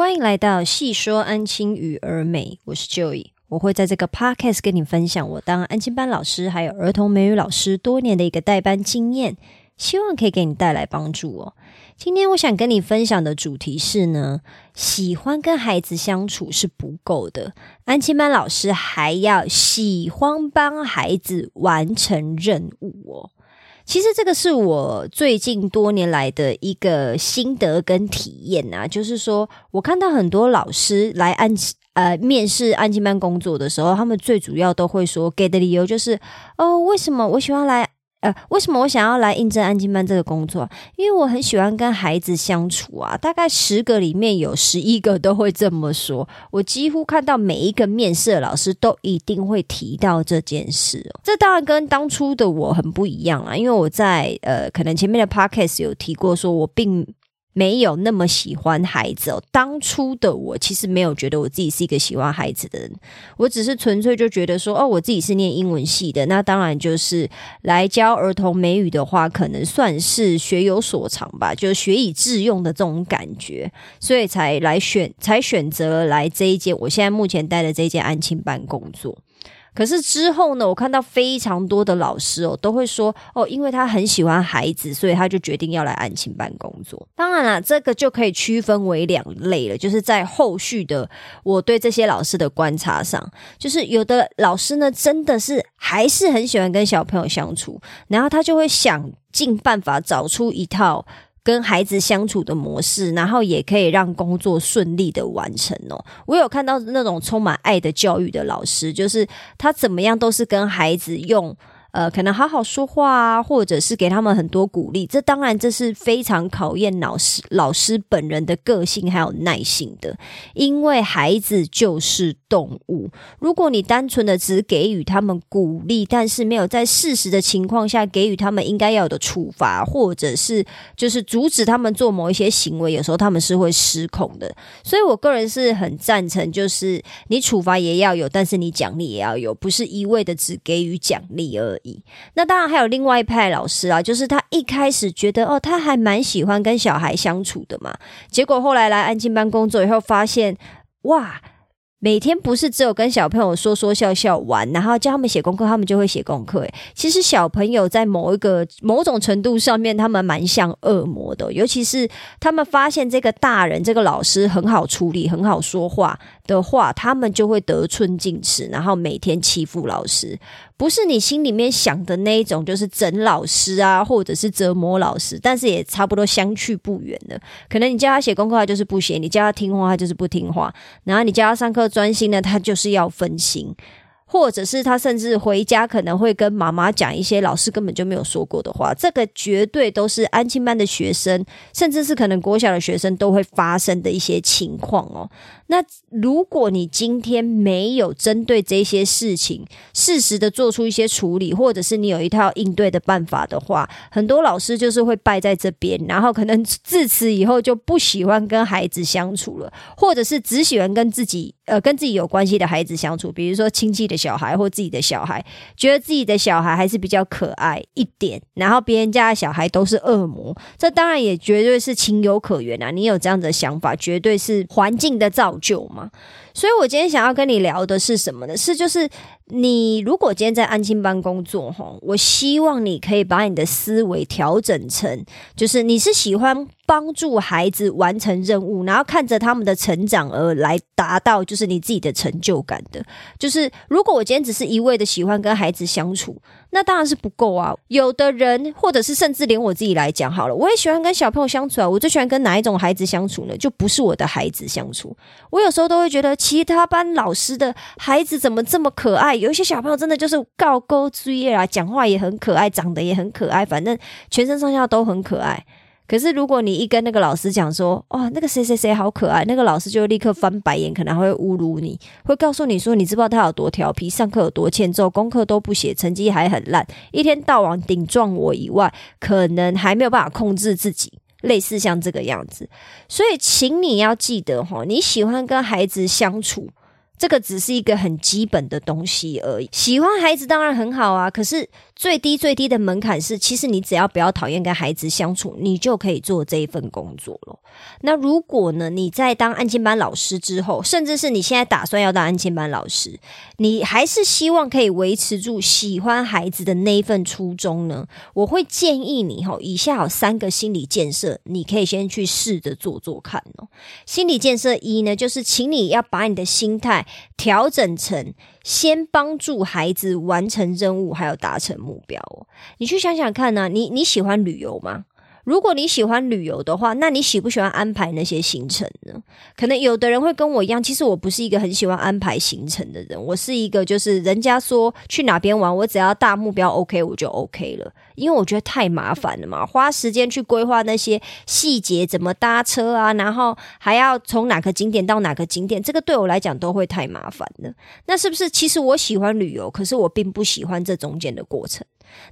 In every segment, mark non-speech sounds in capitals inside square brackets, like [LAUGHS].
欢迎来到细说安亲与儿美，我是 Joey，我会在这个 podcast 跟你分享我当安亲班老师还有儿童美语老师多年的一个代班经验，希望可以给你带来帮助哦。今天我想跟你分享的主题是呢，喜欢跟孩子相处是不够的，安亲班老师还要喜欢帮孩子完成任务哦。其实这个是我最近多年来的一个心得跟体验啊，就是说我看到很多老师来安呃面试安静班工作的时候，他们最主要都会说给的理由就是哦，为什么我喜欢来。呃，为什么我想要来应征安静班这个工作？因为我很喜欢跟孩子相处啊。大概十个里面有十一个都会这么说。我几乎看到每一个面试的老师都一定会提到这件事哦。这当然跟当初的我很不一样啊，因为我在呃，可能前面的 podcast 有提过，说我并。没有那么喜欢孩子哦。当初的我其实没有觉得我自己是一个喜欢孩子的人，我只是纯粹就觉得说，哦，我自己是念英文系的，那当然就是来教儿童美语的话，可能算是学有所长吧，就是学以致用的这种感觉，所以才来选，才选择来这一间我现在目前待的这一间安亲班工作。可是之后呢，我看到非常多的老师哦，都会说哦，因为他很喜欢孩子，所以他就决定要来安亲班工作。当然了，这个就可以区分为两类了，就是在后续的我对这些老师的观察上，就是有的老师呢，真的是还是很喜欢跟小朋友相处，然后他就会想尽办法找出一套。跟孩子相处的模式，然后也可以让工作顺利的完成哦。我有看到那种充满爱的教育的老师，就是他怎么样都是跟孩子用。呃，可能好好说话啊，或者是给他们很多鼓励，这当然这是非常考验老师老师本人的个性还有耐心的，因为孩子就是动物。如果你单纯的只给予他们鼓励，但是没有在事实的情况下给予他们应该要有的处罚，或者是就是阻止他们做某一些行为，有时候他们是会失控的。所以我个人是很赞成，就是你处罚也要有，但是你奖励也要有，不是一味的只给予奖励而。那当然还有另外一派老师啊，就是他一开始觉得哦，他还蛮喜欢跟小孩相处的嘛，结果后来来安静班工作以后，发现哇。每天不是只有跟小朋友说说笑笑玩，然后教他们写功课，他们就会写功课。其实小朋友在某一个某种程度上面，他们蛮像恶魔的，尤其是他们发现这个大人、这个老师很好处理、很好说话的话，他们就会得寸进尺，然后每天欺负老师。不是你心里面想的那一种，就是整老师啊，或者是折磨老师，但是也差不多相去不远的。可能你叫他写功课，他就是不写；你叫他听话，他就是不听话；然后你叫他上课专心呢，他就是要分心。或者是他甚至回家可能会跟妈妈讲一些老师根本就没有说过的话，这个绝对都是安亲班的学生，甚至是可能国小的学生都会发生的一些情况哦。那如果你今天没有针对这些事情适时的做出一些处理，或者是你有一套应对的办法的话，很多老师就是会败在这边，然后可能 [LAUGHS] 自此以后就不喜欢跟孩子相处了，或者是只喜欢跟自己呃跟自己有关系的孩子相处，比如说亲戚的。小孩或自己的小孩，觉得自己的小孩还是比较可爱一点，然后别人家的小孩都是恶魔，这当然也绝对是情有可原啊！你有这样的想法，绝对是环境的造就嘛。所以我今天想要跟你聊的是什么呢？是就是你如果今天在安亲班工作哈，我希望你可以把你的思维调整成，就是你是喜欢。帮助孩子完成任务，然后看着他们的成长而来达到就是你自己的成就感的。就是如果我今天只是一味的喜欢跟孩子相处，那当然是不够啊。有的人，或者是甚至连我自己来讲好了，我也喜欢跟小朋友相处啊。我最喜欢跟哪一种孩子相处呢？就不是我的孩子相处。我有时候都会觉得其他班老师的孩子怎么这么可爱？有一些小朋友真的就是高高追业啊，讲话也很可爱，长得也很可爱，反正全身上下都很可爱。可是，如果你一跟那个老师讲说，哇，那个谁谁谁好可爱，那个老师就立刻翻白眼，可能会侮辱你，会告诉你说，你知不知道他有多调皮，上课有多欠揍，功课都不写，成绩还很烂，一天到晚顶撞我以外，可能还没有办法控制自己，类似像这个样子。所以，请你要记得哈，你喜欢跟孩子相处。这个只是一个很基本的东西而已。喜欢孩子当然很好啊，可是最低最低的门槛是，其实你只要不要讨厌跟孩子相处，你就可以做这一份工作了。那如果呢，你在当安亲班老师之后，甚至是你现在打算要当安亲班老师，你还是希望可以维持住喜欢孩子的那一份初衷呢？我会建议你哈，以下有三个心理建设，你可以先去试着做做看哦。心理建设一呢，就是请你要把你的心态。调整成先帮助孩子完成任务，还有达成目标。你去想想看呢，你你喜欢旅游吗？如果你喜欢旅游的话，那你喜不喜欢安排那些行程呢？可能有的人会跟我一样，其实我不是一个很喜欢安排行程的人。我是一个就是人家说去哪边玩，我只要大目标 OK 我就 OK 了，因为我觉得太麻烦了嘛，花时间去规划那些细节，怎么搭车啊，然后还要从哪个景点到哪个景点，这个对我来讲都会太麻烦了。那是不是？其实我喜欢旅游，可是我并不喜欢这中间的过程。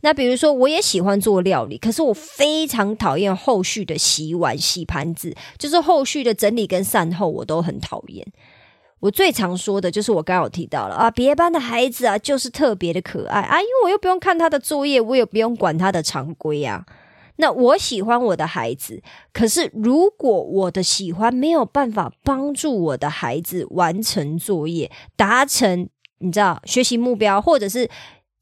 那比如说，我也喜欢做料理，可是我非常讨厌后续的洗碗、洗盘子，就是后续的整理跟善后，我都很讨厌。我最常说的就是我刚刚有提到了啊，别班的孩子啊，就是特别的可爱啊，因为我又不用看他的作业，我也不用管他的常规啊。那我喜欢我的孩子，可是如果我的喜欢没有办法帮助我的孩子完成作业、达成你知道学习目标，或者是。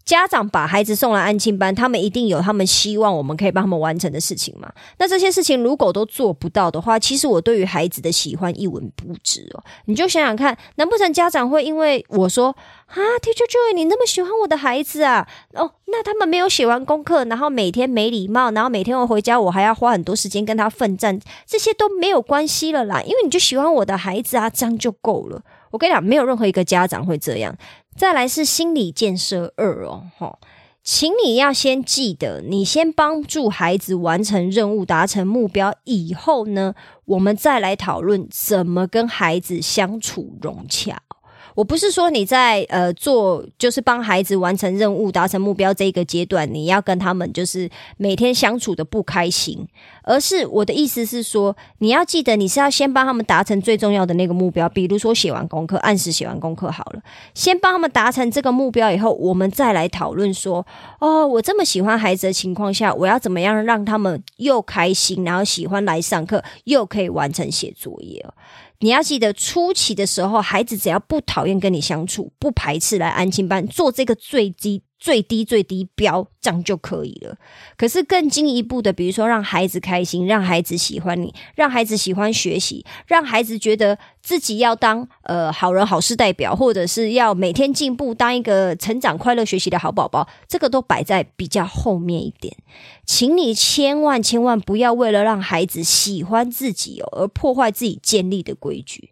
家长把孩子送来安亲班，他们一定有他们希望我们可以帮他们完成的事情嘛？那这些事情如果都做不到的话，其实我对于孩子的喜欢一文不值哦。你就想想看，难不成家长会因为我说啊，Teacher Joy，你那么喜欢我的孩子啊？哦，那他们没有写完功课，然后每天没礼貌，然后每天我回家我还要花很多时间跟他奋战，这些都没有关系了啦，因为你就喜欢我的孩子啊，这样就够了。我跟你讲，没有任何一个家长会这样。再来是心理建设二哦，哈，请你要先记得，你先帮助孩子完成任务、达成目标以后呢，我们再来讨论怎么跟孩子相处融洽。我不是说你在呃做就是帮孩子完成任务、达成目标这个阶段，你要跟他们就是每天相处的不开心，而是我的意思是说，你要记得你是要先帮他们达成最重要的那个目标，比如说写完功课，按时写完功课好了，先帮他们达成这个目标以后，我们再来讨论说，哦，我这么喜欢孩子的情况下，我要怎么样让他们又开心，然后喜欢来上课，又可以完成写作业你要记得，初期的时候，孩子只要不讨厌跟你相处，不排斥来安亲班做这个最低。最低最低标这样就可以了。可是更进一步的，比如说让孩子开心，让孩子喜欢你，让孩子喜欢学习，让孩子觉得自己要当呃好人好事代表，或者是要每天进步，当一个成长快乐学习的好宝宝，这个都摆在比较后面一点。请你千万千万不要为了让孩子喜欢自己哦，而破坏自己建立的规矩。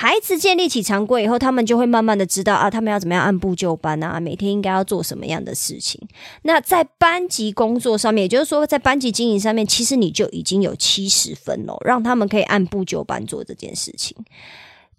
孩子建立起常规以后，他们就会慢慢的知道啊，他们要怎么样按部就班啊，每天应该要做什么样的事情。那在班级工作上面，也就是说，在班级经营上面，其实你就已经有七十分了，让他们可以按部就班做这件事情。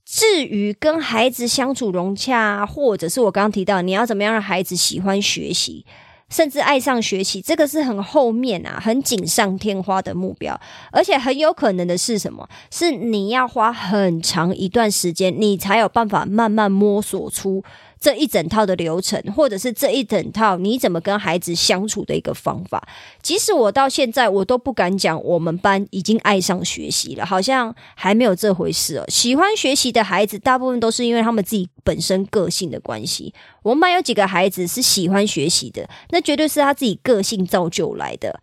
至于跟孩子相处融洽，或者是我刚刚提到，你要怎么样让孩子喜欢学习。甚至爱上学习，这个是很后面啊，很锦上添花的目标，而且很有可能的是什么？是你要花很长一段时间，你才有办法慢慢摸索出。这一整套的流程，或者是这一整套你怎么跟孩子相处的一个方法，即使我到现在我都不敢讲，我们班已经爱上学习了，好像还没有这回事哦。喜欢学习的孩子，大部分都是因为他们自己本身个性的关系。我们班有几个孩子是喜欢学习的，那绝对是他自己个性造就来的。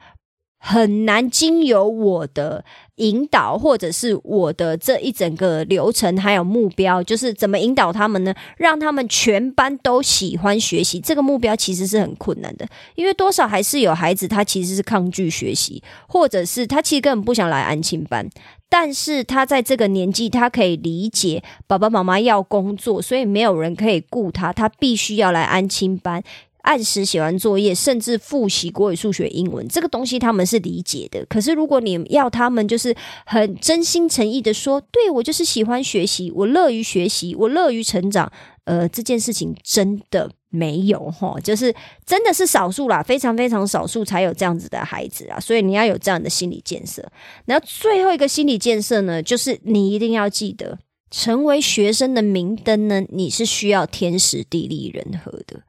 很难经由我的引导，或者是我的这一整个流程，还有目标，就是怎么引导他们呢？让他们全班都喜欢学习，这个目标其实是很困难的，因为多少还是有孩子他其实是抗拒学习，或者是他其实根本不想来安亲班，但是他在这个年纪，他可以理解爸爸妈妈要工作，所以没有人可以顾他，他必须要来安亲班。按时写完作业，甚至复习国语、数学、英文，这个东西他们是理解的。可是如果你要他们就是很真心诚意的说，对我就是喜欢学习，我乐于学习，我乐于成长，呃，这件事情真的没有哈，就是真的是少数啦，非常非常少数才有这样子的孩子啊。所以你要有这样的心理建设。然后最后一个心理建设呢，就是你一定要记得。成为学生的明灯呢，你是需要天时地利人和的。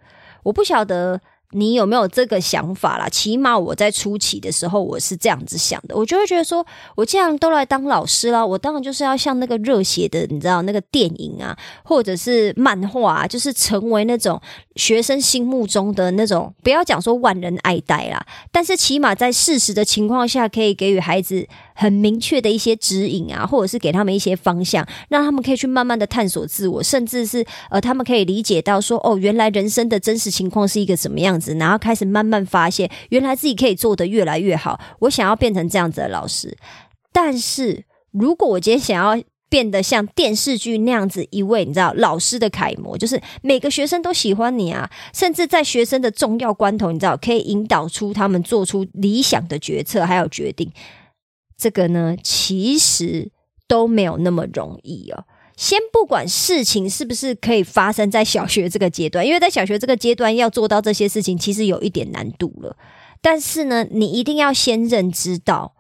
我不晓得。你有没有这个想法啦？起码我在初期的时候，我是这样子想的，我就会觉得说，我既然都来当老师了，我当然就是要像那个热血的，你知道那个电影啊，或者是漫画，啊就是成为那种学生心目中的那种，不要讲说万人爱戴啦，但是起码在事实的情况下，可以给予孩子。很明确的一些指引啊，或者是给他们一些方向，让他们可以去慢慢的探索自我，甚至是呃，他们可以理解到说，哦，原来人生的真实情况是一个怎么样子，然后开始慢慢发现，原来自己可以做得越来越好。我想要变成这样子的老师，但是如果我今天想要变得像电视剧那样子一位，你知道老师的楷模，就是每个学生都喜欢你啊，甚至在学生的重要关头，你知道可以引导出他们做出理想的决策还有决定。这个呢，其实都没有那么容易哦。先不管事情是不是可以发生在小学这个阶段，因为在小学这个阶段要做到这些事情，其实有一点难度了。但是呢，你一定要先认知到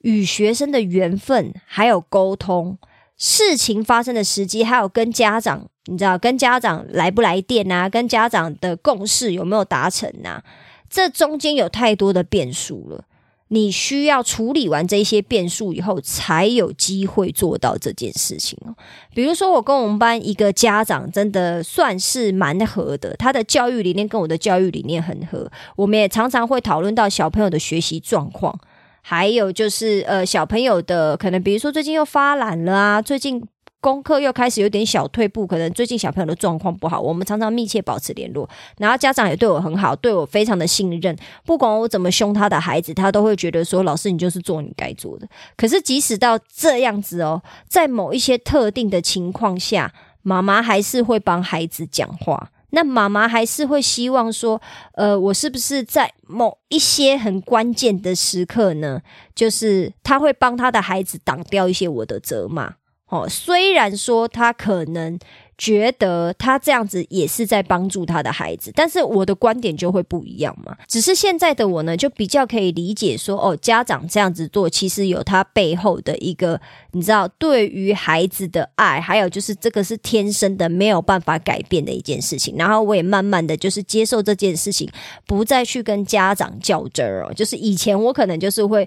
与学生的缘分，还有沟通事情发生的时机，还有跟家长，你知道跟家长来不来电啊，跟家长的共识有没有达成啊？这中间有太多的变数了。你需要处理完这些变数以后，才有机会做到这件事情哦。比如说，我跟我们班一个家长真的算是蛮合的，他的教育理念跟我的教育理念很合。我们也常常会讨论到小朋友的学习状况，还有就是呃小朋友的可能，比如说最近又发懒了啊，最近。功课又开始有点小退步，可能最近小朋友的状况不好。我们常常密切保持联络，然后家长也对我很好，对我非常的信任。不管我怎么凶他的孩子，他都会觉得说：“老师，你就是做你该做的。”可是即使到这样子哦，在某一些特定的情况下，妈妈还是会帮孩子讲话。那妈妈还是会希望说：“呃，我是不是在某一些很关键的时刻呢？就是他会帮他的孩子挡掉一些我的责骂。”哦，虽然说他可能觉得他这样子也是在帮助他的孩子，但是我的观点就会不一样嘛。只是现在的我呢，就比较可以理解说，哦，家长这样子做，其实有他背后的一个，你知道，对于孩子的爱，还有就是这个是天生的，没有办法改变的一件事情。然后我也慢慢的就是接受这件事情，不再去跟家长较真儿哦。就是以前我可能就是会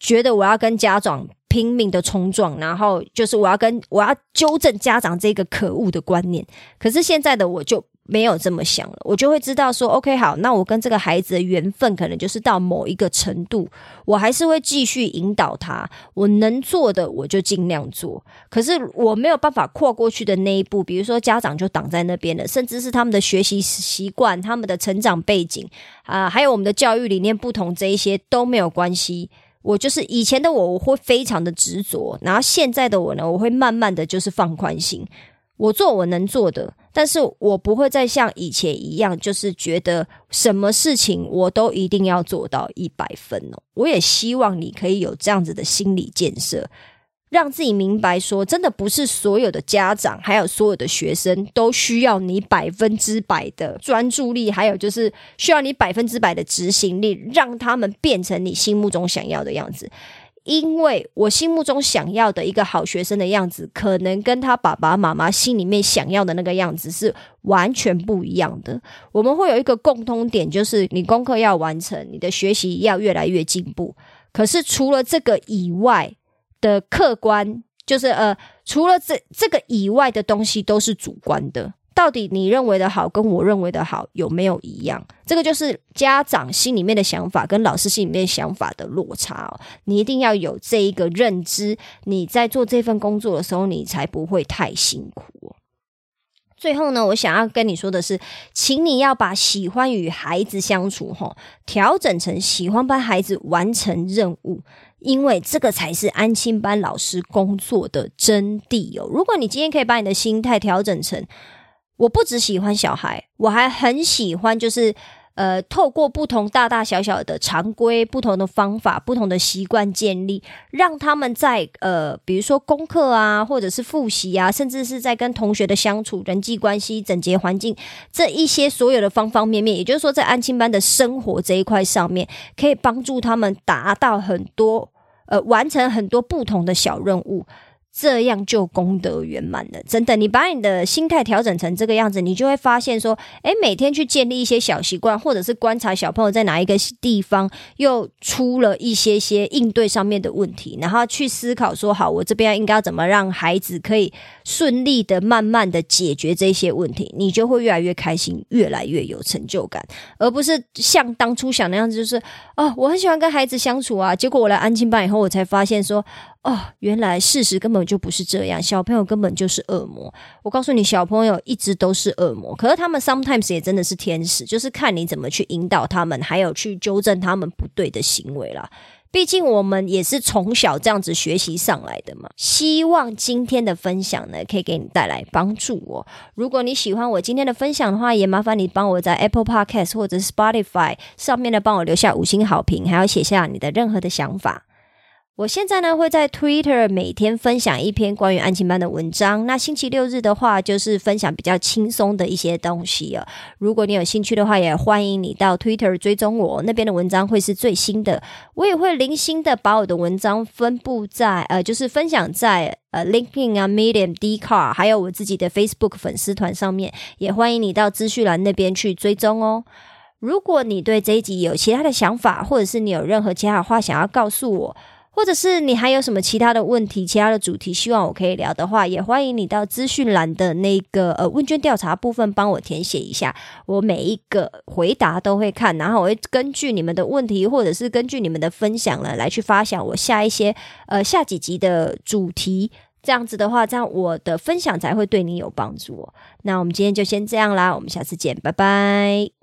觉得我要跟家长。拼命的冲撞，然后就是我要跟我要纠正家长这个可恶的观念。可是现在的我就没有这么想了，我就会知道说，OK，好，那我跟这个孩子的缘分可能就是到某一个程度，我还是会继续引导他，我能做的我就尽量做。可是我没有办法跨过去的那一步，比如说家长就挡在那边了，甚至是他们的学习习惯、他们的成长背景啊，还有我们的教育理念不同，这一些都没有关系。我就是以前的我，我会非常的执着，然后现在的我呢，我会慢慢的就是放宽心，我做我能做的，但是我不会再像以前一样，就是觉得什么事情我都一定要做到一百分哦。我也希望你可以有这样子的心理建设。让自己明白，说真的不是所有的家长，还有所有的学生都需要你百分之百的专注力，还有就是需要你百分之百的执行力，让他们变成你心目中想要的样子。因为我心目中想要的一个好学生的样子，可能跟他爸爸妈妈心里面想要的那个样子是完全不一样的。我们会有一个共通点，就是你功课要完成，你的学习要越来越进步。可是除了这个以外，的客观就是呃，除了这这个以外的东西都是主观的。到底你认为的好跟我认为的好有没有一样？这个就是家长心里面的想法跟老师心里面想法的落差哦。你一定要有这一个认知，你在做这份工作的时候，你才不会太辛苦。最后呢，我想要跟你说的是，请你要把喜欢与孩子相处哈，调整成喜欢帮孩子完成任务。因为这个才是安心班老师工作的真谛哦。如果你今天可以把你的心态调整成，我不只喜欢小孩，我还很喜欢，就是呃，透过不同大大小小的常规、不同的方法、不同的习惯建立，让他们在呃，比如说功课啊，或者是复习啊，甚至是在跟同学的相处、人际关系、整洁环境这一些所有的方方面面，也就是说，在安亲班的生活这一块上面，可以帮助他们达到很多。呃，完成很多不同的小任务，这样就功德圆满了，真的。你把你的心态调整成这个样子，你就会发现说，诶，每天去建立一些小习惯，或者是观察小朋友在哪一个地方又出了一些些应对上面的问题，然后去思考说，好，我这边应该要怎么让孩子可以顺利的、慢慢的解决这些问题，你就会越来越开心，越来越有成就感，而不是像当初想那样子，就是哦，我很喜欢跟孩子相处啊，结果我来安静班以后，我才发现说。哦，原来事实根本就不是这样，小朋友根本就是恶魔。我告诉你，小朋友一直都是恶魔，可是他们 sometimes 也真的是天使，就是看你怎么去引导他们，还有去纠正他们不对的行为啦。毕竟我们也是从小这样子学习上来的嘛。希望今天的分享呢，可以给你带来帮助哦。如果你喜欢我今天的分享的话，也麻烦你帮我在 Apple Podcast 或者是 Spotify 上面呢，帮我留下五星好评，还要写下你的任何的想法。我现在呢会在 Twitter 每天分享一篇关于安亲班的文章。那星期六日的话，就是分享比较轻松的一些东西啊。如果你有兴趣的话，也欢迎你到 Twitter 追踪我，那边的文章会是最新的。我也会零星的把我的文章分布在呃，就是分享在呃 LinkedIn 啊、Medium、d c a r 还有我自己的 Facebook 粉丝团上面。也欢迎你到资讯栏那边去追踪哦。如果你对这一集有其他的想法，或者是你有任何其他的话想要告诉我。或者是你还有什么其他的问题、其他的主题，希望我可以聊的话，也欢迎你到资讯栏的那个呃问卷调查部分帮我填写一下，我每一个回答都会看，然后我会根据你们的问题，或者是根据你们的分享呢，来去发想我下一些呃下几集的主题。这样子的话，这样我的分享才会对你有帮助。那我们今天就先这样啦，我们下次见，拜拜。